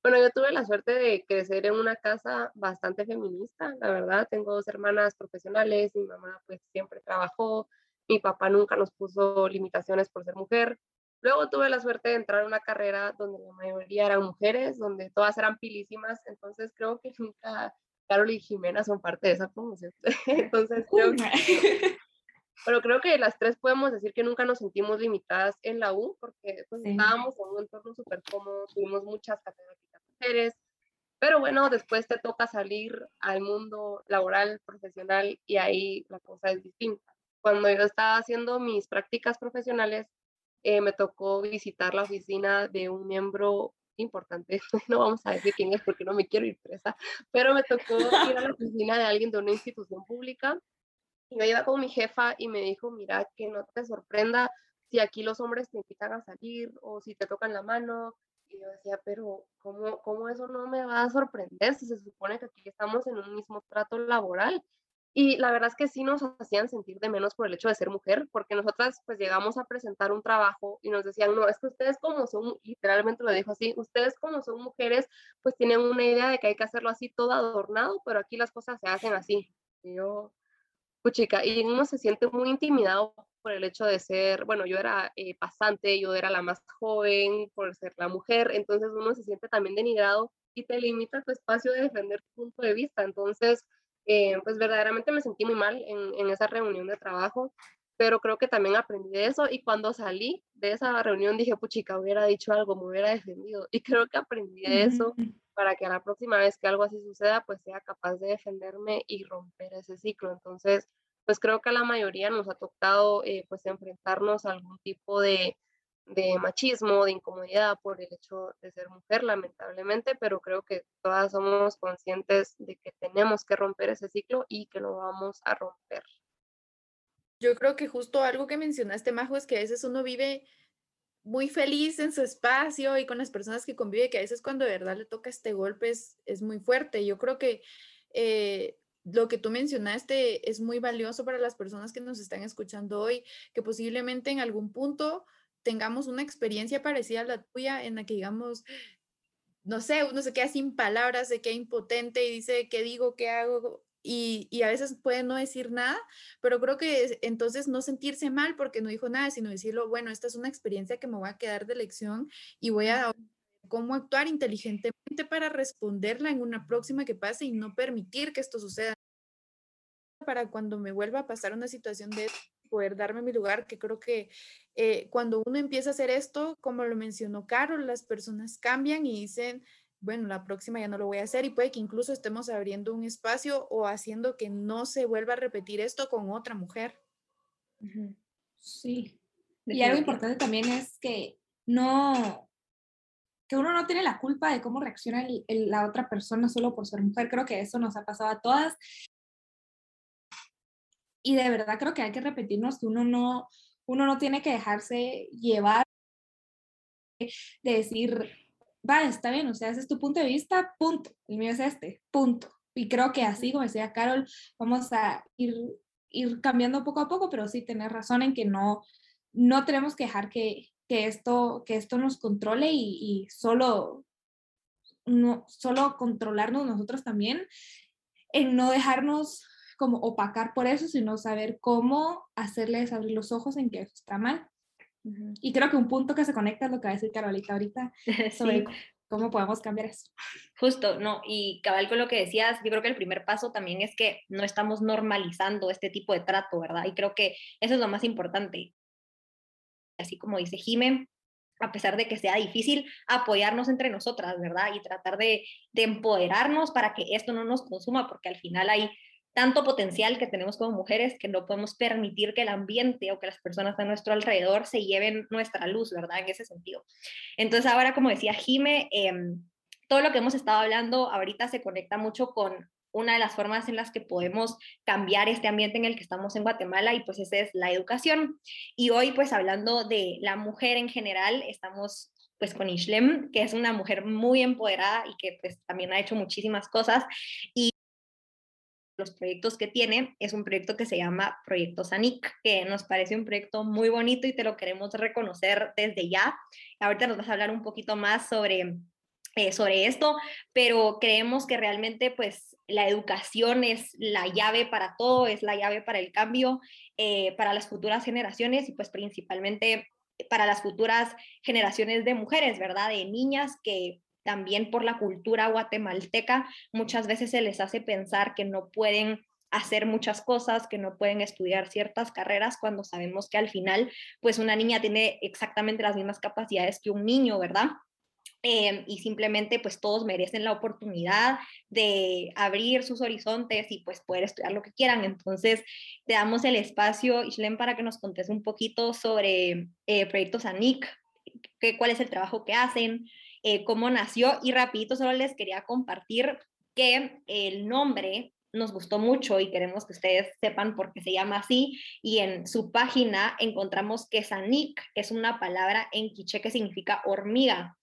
Bueno, yo tuve la suerte de crecer en una casa bastante feminista, la verdad. Tengo dos hermanas profesionales, mi mamá pues siempre trabajó, mi papá nunca nos puso limitaciones por ser mujer. Luego tuve la suerte de entrar a una carrera donde la mayoría eran mujeres, donde todas eran pilísimas, entonces creo que nunca Carol y Jimena son parte de esa promoción. entonces creo que, pero creo que las tres podemos decir que nunca nos sentimos limitadas en la U, porque pues, estábamos en un entorno súper cómodo, tuvimos muchas catedráticas mujeres, pero bueno, después te toca salir al mundo laboral, profesional, y ahí la cosa es distinta cuando yo estaba haciendo mis prácticas profesionales, eh, me tocó visitar la oficina de un miembro importante, no vamos a decir quién es porque no me quiero ir presa, pero me tocó ir a la oficina de alguien de una institución pública y me iba con mi jefa y me dijo, mira, que no te sorprenda si aquí los hombres te invitan a salir o si te tocan la mano. Y yo decía, pero ¿cómo, cómo eso no me va a sorprender si se supone que aquí estamos en un mismo trato laboral? Y la verdad es que sí nos hacían sentir de menos por el hecho de ser mujer, porque nosotras pues llegamos a presentar un trabajo y nos decían, no, es que ustedes como son, literalmente lo dijo así, ustedes como son mujeres pues tienen una idea de que hay que hacerlo así todo adornado, pero aquí las cosas se hacen así. Y yo, puchica, y uno se siente muy intimidado por el hecho de ser, bueno, yo era eh, pasante, yo era la más joven por ser la mujer, entonces uno se siente también denigrado y te limita tu espacio de defender tu punto de vista. Entonces, eh, pues verdaderamente me sentí muy mal en, en, esa reunión de trabajo, pero creo que también aprendí de eso y cuando salí de esa reunión dije, puchica, hubiera dicho algo, me hubiera defendido y creo que aprendí de eso para que a la próxima vez que algo así suceda, pues sea capaz de defenderme y romper ese ciclo. Entonces, pues creo que a la mayoría nos ha tocado eh, pues enfrentarnos a algún tipo de, de machismo, de incomodidad por el hecho de ser mujer, lamentablemente, pero creo que todas somos conscientes de que tenemos que romper ese ciclo y que lo vamos a romper. Yo creo que justo algo que mencionaste, Majo, es que a veces uno vive muy feliz en su espacio y con las personas que convive, que a veces cuando de verdad le toca este golpe es, es muy fuerte. Yo creo que eh, lo que tú mencionaste es muy valioso para las personas que nos están escuchando hoy, que posiblemente en algún punto tengamos una experiencia parecida a la tuya en la que digamos, no sé, uno se queda sin palabras, se queda impotente y dice, ¿qué digo? ¿Qué hago? Y, y, a veces puede no decir nada, pero creo que entonces no sentirse mal porque no dijo nada, sino decirlo, bueno, esta es una experiencia que me voy a quedar de lección y voy a cómo actuar inteligentemente para responderla en una próxima que pase y no permitir que esto suceda. Para cuando me vuelva a pasar una situación de poder darme mi lugar, que creo que eh, cuando uno empieza a hacer esto, como lo mencionó Carol, las personas cambian y dicen, bueno, la próxima ya no lo voy a hacer y puede que incluso estemos abriendo un espacio o haciendo que no se vuelva a repetir esto con otra mujer. Sí. Y algo importante también es que no, que uno no tiene la culpa de cómo reacciona la otra persona solo por ser mujer. Creo que eso nos ha pasado a todas. Y de verdad creo que hay que repetirnos que uno no, uno no tiene que dejarse llevar de decir, va, está bien, o sea, ese es tu punto de vista, punto. El mío es este, punto. Y creo que así, como decía Carol, vamos a ir, ir cambiando poco a poco, pero sí tener razón en que no, no tenemos que dejar que, que, esto, que esto nos controle y, y solo, no, solo controlarnos nosotros también, en no dejarnos como opacar por eso, sino saber cómo hacerles abrir los ojos en que eso está mal. Y creo que un punto que se conecta es lo que va a decir Carolita ahorita sobre cómo podemos cambiar eso. Justo, no, y cabal con lo que decías, yo creo que el primer paso también es que no estamos normalizando este tipo de trato, ¿verdad? Y creo que eso es lo más importante. Así como dice Jime, a pesar de que sea difícil, apoyarnos entre nosotras, ¿verdad? Y tratar de, de empoderarnos para que esto no nos consuma, porque al final hay tanto potencial que tenemos como mujeres que no podemos permitir que el ambiente o que las personas a nuestro alrededor se lleven nuestra luz, ¿verdad? En ese sentido. Entonces ahora, como decía Jime, em, todo lo que hemos estado hablando ahorita se conecta mucho con una de las formas en las que podemos cambiar este ambiente en el que estamos en Guatemala y pues esa es la educación. Y hoy pues hablando de la mujer en general, estamos pues con Ishlem, que es una mujer muy empoderada y que pues también ha hecho muchísimas cosas y los proyectos que tiene es un proyecto que se llama Proyecto Sanic, que nos parece un proyecto muy bonito y te lo queremos reconocer desde ya. Ahorita nos vas a hablar un poquito más sobre, eh, sobre esto, pero creemos que realmente pues la educación es la llave para todo, es la llave para el cambio, eh, para las futuras generaciones y pues principalmente para las futuras generaciones de mujeres, ¿verdad? De niñas que también por la cultura guatemalteca, muchas veces se les hace pensar que no pueden hacer muchas cosas, que no pueden estudiar ciertas carreras cuando sabemos que al final, pues una niña tiene exactamente las mismas capacidades que un niño, ¿verdad? Em, y simplemente pues todos merecen la oportunidad de abrir sus horizontes y pues poder estudiar lo que quieran. Entonces te damos el espacio, Ishlem, para que nos contes un poquito sobre eh, Proyectos ANIC, que, cuál es el trabajo que hacen, eh, cómo nació y rapidito solo les quería compartir que el nombre nos gustó mucho y queremos que ustedes sepan por qué se llama así. Y en su página encontramos que Sanik es una palabra en quiché que significa hormiga.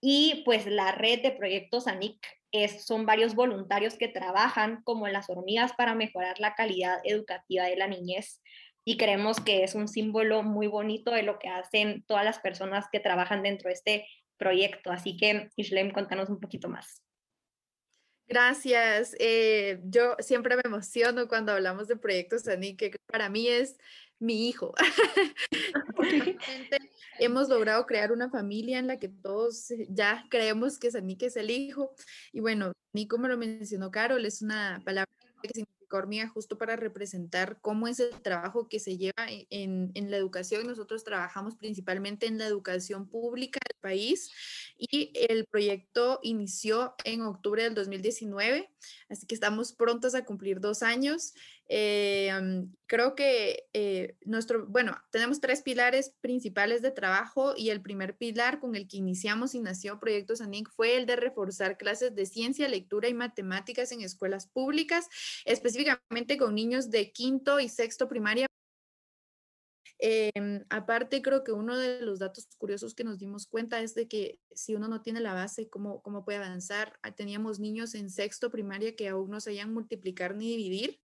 Y pues la red de proyectos Sanik es, son varios voluntarios que trabajan como las hormigas para mejorar la calidad educativa de la niñez. Y creemos que es un símbolo muy bonito de lo que hacen todas las personas que trabajan dentro de este proyecto. Así que, Ishlem, contanos un poquito más. Gracias. Eh, yo siempre me emociono cuando hablamos de proyectos Ani, que para mí es mi hijo. hemos logrado crear una familia en la que todos ya creemos que Sanique es el hijo. Y bueno, ni como lo mencionó Carol, es una palabra que significa justo para representar cómo es el trabajo que se lleva e, en, en, la educación. Nosotros trabajamos principalmente en la educación pública del país y el proyecto inició en octubre del 2019, así que estamos prontos a cumplir dos años. Eh, creo que eh, nuestro, bueno, tenemos tres pilares principales de trabajo y el primer pilar con el que iniciamos y nació Proyecto SANIC fue el de reforzar clases de ciencia, lectura y matemáticas en escuelas públicas, específicamente con niños de quinto y sexto primaria. Em, aparte, creo que uno de los datos curiosos que nos dimos cuenta es de que si uno no tiene la base, ¿cómo, cómo puede avanzar? Ah, teníamos niños en sexto primaria que aún no sabían multiplicar ni dividir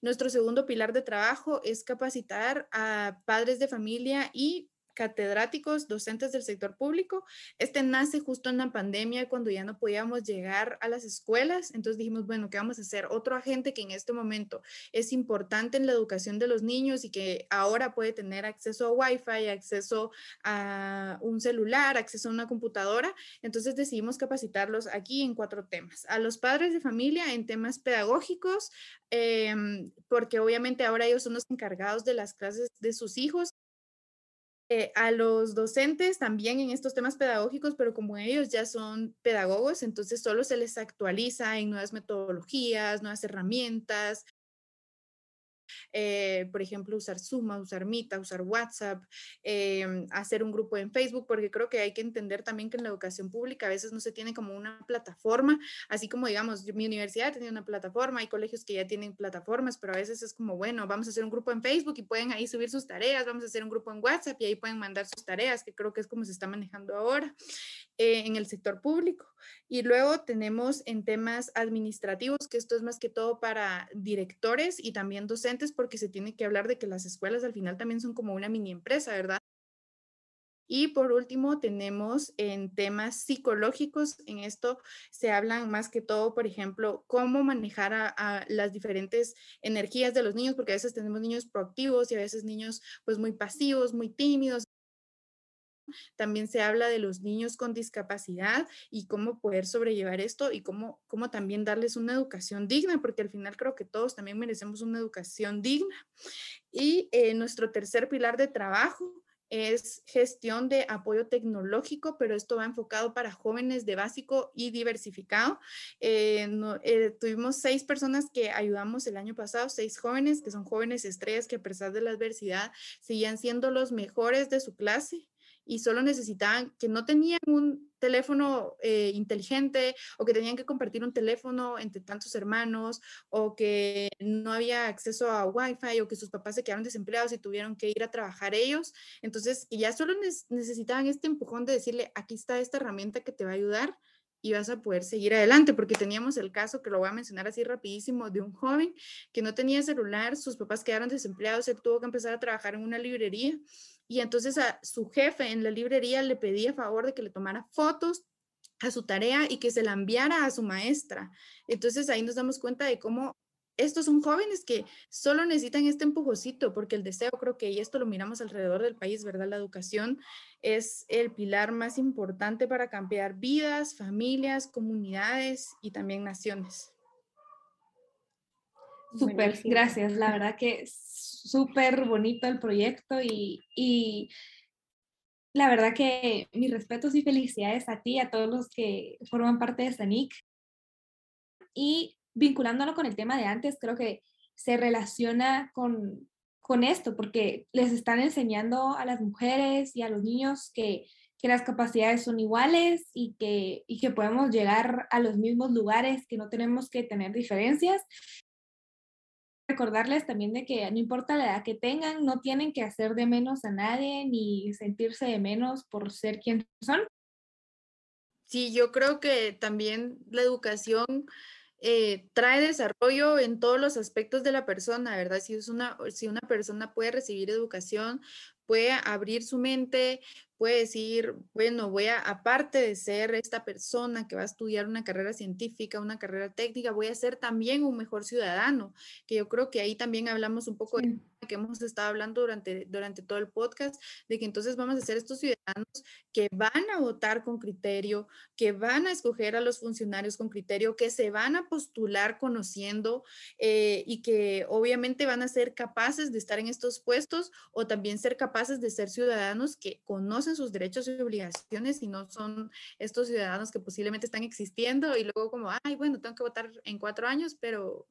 nuestro segundo pilar de trabajo es capacitar a padres de familia y catedráticos, docentes del sector público. Este nace justo en la pandemia cuando ya no podíamos llegar a las escuelas. Entonces dijimos, bueno, ¿qué vamos a hacer? Otro agente que en este momento es importante en la educación de los niños y que ahora puede tener acceso a Wi-Fi, acceso a un celular, acceso a una computadora. Entonces decidimos capacitarlos aquí en cuatro temas. A los padres de familia en temas pedagógicos, em, porque obviamente ahora ellos son los encargados de las clases de sus hijos eh, a los docentes también en estos temas pedagógicos, pero como ellos ya son pedagogos, entonces solo se les actualiza en nuevas metodologías, nuevas herramientas. Eh, por ejemplo, usar Zoom, usar Mita, usar WhatsApp, em, hacer un grupo en Facebook, porque creo que hay que entender también que en la educación pública a veces no se tiene como una plataforma, así como digamos, mi universidad tenía una plataforma, hay colegios que ya tienen plataformas, pero a veces es como, bueno, vamos a hacer un grupo en Facebook y pueden ahí subir sus tareas, vamos a hacer un grupo en WhatsApp y ahí pueden mandar sus tareas, que creo que es como se está manejando ahora eh, en el sector público. Y luego tenemos en temas administrativos, que esto es más que todo para directores y también docentes, porque se tiene que hablar de que las escuelas al final también son como una mini empresa, ¿verdad? Y por último, tenemos en temas psicológicos, en esto se hablan más que todo, por ejemplo, cómo manejar a, las diferentes energías de los niños, porque a veces tenemos niños proactivos y a veces niños pues muy pasivos, muy tímidos. También se habla de los niños con discapacidad y cómo poder sobrellevar esto y cómo, cómo también darles una educación digna, porque al final creo que todos también merecemos una educación digna. Y eh, nuestro tercer pilar de trabajo es gestión de apoyo tecnológico, pero esto va enfocado para jóvenes de básico y diversificado. Eh, eh, tuvimos seis personas que ayudamos el año pasado, seis jóvenes que son jóvenes estrellas que a pesar de la adversidad seguían siendo los mejores de su clase y solo necesitaban, que no tenían un teléfono eh, inteligente o que tenían que compartir un teléfono entre tantos hermanos o que no había acceso a Wi-Fi o que sus papás se quedaron desempleados y tuvieron que ir a trabajar ellos. Entonces, ya solo necesitaban este empujón de decirle, aquí está esta herramienta que te va a ayudar y vas a poder seguir adelante, porque teníamos el caso que lo voy a mencionar así rapidísimo de un joven que no tenía celular, sus papás quedaron desempleados, él tuvo que empezar a trabajar en una librería y entonces a su jefe en la librería le pedía favor de que le tomara fotos a su tarea y que se la enviara a su maestra. Entonces ahí nos damos cuenta de cómo estos son jóvenes que solo necesitan este empujocito, porque el deseo creo que, y esto lo miramos alrededor del país, ¿verdad? La educación es el pilar más importante para cambiar vidas, familias, comunidades y también naciones. Súper, gracias. La verdad que súper bonito el proyecto y, y la verdad que mis respetos y felicidades a ti, a todos los que forman parte de SANIC. Y vinculándolo con el tema de antes, creo que se relaciona con, con esto, porque les están enseñando a las mujeres y a los niños que, que las capacidades son iguales y que, y que podemos llegar a los mismos lugares, que no tenemos que tener diferencias. Recordarles también de que no importa la edad que tengan, no tienen que hacer de menos a nadie ni sentirse de menos por ser quien son. Sí, yo creo que también la educación eh, trae desarrollo en todos los aspectos de la persona, ¿verdad? Si, es una, si una persona puede recibir educación, puede abrir su mente, puede decir, bueno, voy a, aparte de ser esta persona que va a estudiar una carrera científica, una carrera técnica, voy a ser también un mejor ciudadano, que yo creo que ahí también hablamos un poco de que hemos estado hablando durante, durante todo el podcast, de que entonces vamos a ser estos ciudadanos que van a votar con criterio, que van a escoger a los funcionarios con criterio, que se van a postular conociendo eh, y que obviamente van a ser capaces de estar en estos puestos o también ser capaces de ser ciudadanos que conocen sus derechos y obligaciones y no son estos ciudadanos que posiblemente están existiendo y luego como, ay, bueno, tengo que votar en cuatro años, pero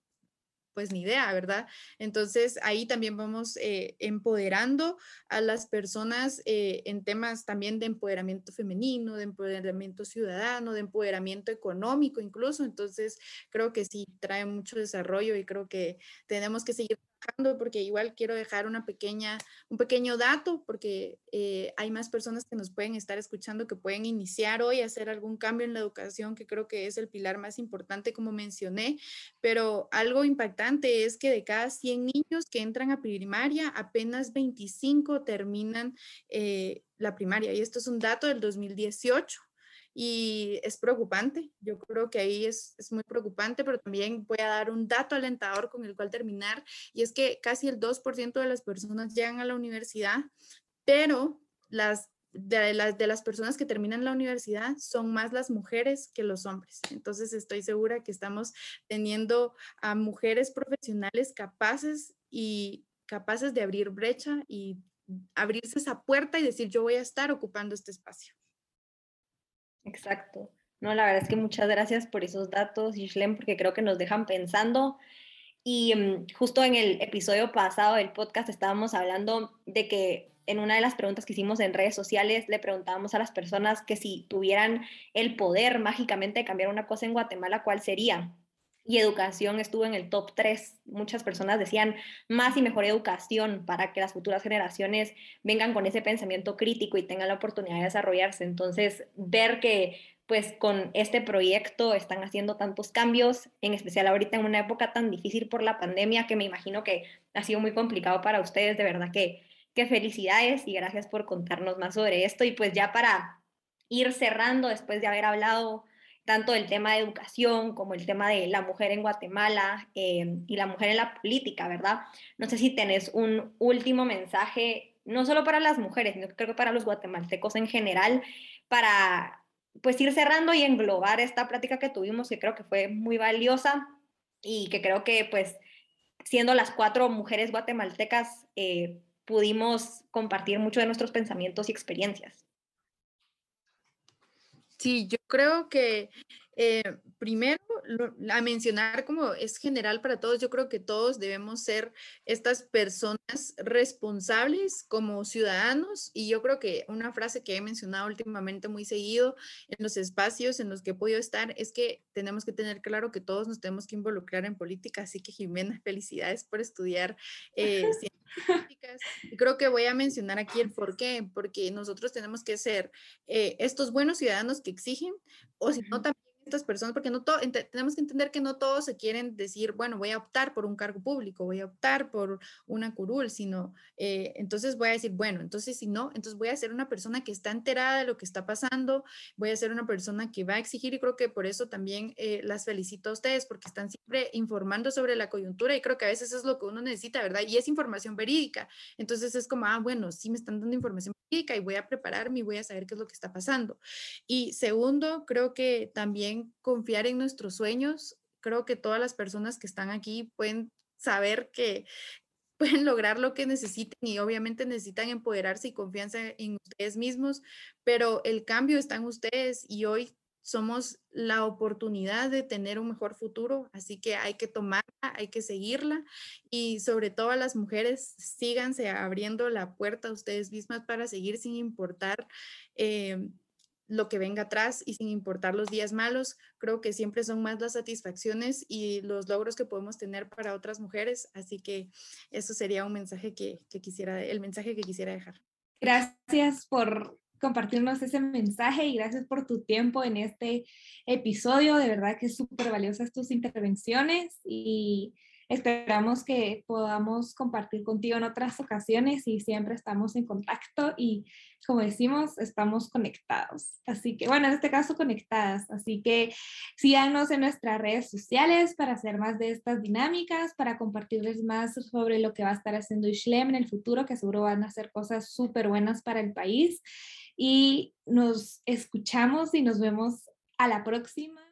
pues ni idea, ¿verdad? Entonces ahí también vamos eh, empoderando a las personas eh, en temas también de empoderamiento femenino, de empoderamiento ciudadano, de empoderamiento económico incluso. Entonces creo que sí trae mucho desarrollo y creo que tenemos que seguir porque igual quiero dejar una pequeña, un pequeño dato, porque eh, hay más personas que nos pueden estar escuchando que pueden iniciar hoy hacer algún cambio en la educación, que creo que es el pilar más importante, como mencioné, pero algo impactante es que de cada 100 niños que entran a primaria, apenas 25 terminan eh, la primaria, y esto es un dato del 2018 y es preocupante. Yo creo que ahí es, es, muy preocupante, pero también voy a dar un dato alentador con el cual terminar, y es que casi el 2% de las personas llegan a la universidad, pero las de las, de las personas que terminan la universidad son más las mujeres que los hombres. Entonces estoy segura que estamos teniendo a mujeres profesionales capaces y capaces de abrir brecha y abrirse esa puerta y decir yo voy a estar ocupando este espacio. Exacto. No, la verdad es que muchas gracias por esos datos, Ishlem, porque creo que nos dejan pensando Y mm, justo en el episodio pasado del podcast estábamos hablando de que en una de las preguntas que hicimos en redes sociales le preguntábamos a las personas que si tuvieran el poder mágicamente de cambiar una cosa en Guatemala, ¿cuál sería? Y educación estuvo en el top 3. Muchas personas decían más y mejor educación para que las futuras generaciones vengan con ese pensamiento crítico y tengan la oportunidad de desarrollarse. Entonces, ver que pues con este proyecto están haciendo tantos cambios, en especial ahorita en una época tan difícil por la pandemia que me imagino que ha sido muy complicado para ustedes, de verdad que, que felicidades y gracias por contarnos más sobre esto. Y pues ya para ir cerrando, después de haber hablado tanto el tema de educación como el tema de la mujer en Guatemala eh, y la mujer en la política, ¿verdad? No sé si tenés un último mensaje, no solo para las mujeres, sino creo que para los guatemaltecos en general, para pues ir cerrando y englobar esta plática que tuvimos, que creo que fue muy valiosa y que creo que pues siendo las cuatro mujeres guatemaltecas eh, pudimos compartir mucho de nuestros pensamientos y experiencias. Sí, yo creo que eh, primero, a mencionar como es general para todos, yo creo que todos debemos ser estas personas responsables como ciudadanos y yo creo que una frase que he mencionado últimamente muy seguido en los espacios en los que he podido estar es que tenemos que tener claro que todos nos tenemos que involucrar en política, así que Jimena, felicidades por estudiar eh, y creo que voy a mencionar aquí el por qué, porque nosotros tenemos que ser eh, estos buenos ciudadanos que exigen, o si no, también estas personas, porque no tenemos que entender que no todos se quieren decir, bueno, voy a optar por un cargo público, voy a optar por una curul, sino eh, entonces voy a decir, bueno, entonces si no, entonces voy a ser una persona que está enterada de lo que está pasando, voy a ser una persona que va a exigir y creo que por eso también eh, las felicito a ustedes porque están siempre informando sobre la coyuntura y creo que a veces es lo que uno necesita, ¿verdad? Y es información verídica. Entonces es como, ah, bueno, sí me están dando información verídica y voy a prepararme y voy a saber qué es lo que está pasando. Y segundo, creo que también confiar en nuestros sueños. Creo que todas las personas que están aquí pueden saber que pueden lograr lo que necesiten y obviamente necesitan empoderarse y confianza en ustedes mismos, pero el cambio está en ustedes y hoy somos la oportunidad de tener un mejor futuro, así que hay que tomarla, hay que seguirla y sobre todo a las mujeres, síganse abriendo la puerta a ustedes mismas para seguir sin importar eh, lo que venga atrás y sin importar los días malos, creo que siempre son más las satisfacciones y los logros que podemos tener para otras mujeres. Así que eso sería un mensaje que, quisiera, el mensaje que quisiera dejar. Gracias por compartirnos ese mensaje y gracias por tu tiempo en este episodio. De verdad que es súper valiosas tus intervenciones y Esperamos que podamos compartir contigo en otras ocasiones y siempre estamos en contacto y como decimos, estamos conectados. Así que, bueno, en este caso conectadas. Así que síganos en nuestras redes sociales para hacer más de estas dinámicas, para compartirles más sobre lo que va a estar haciendo Ishlem en el futuro, que seguro van a hacer cosas súper buenas para el país. Y nos escuchamos y nos vemos a la próxima.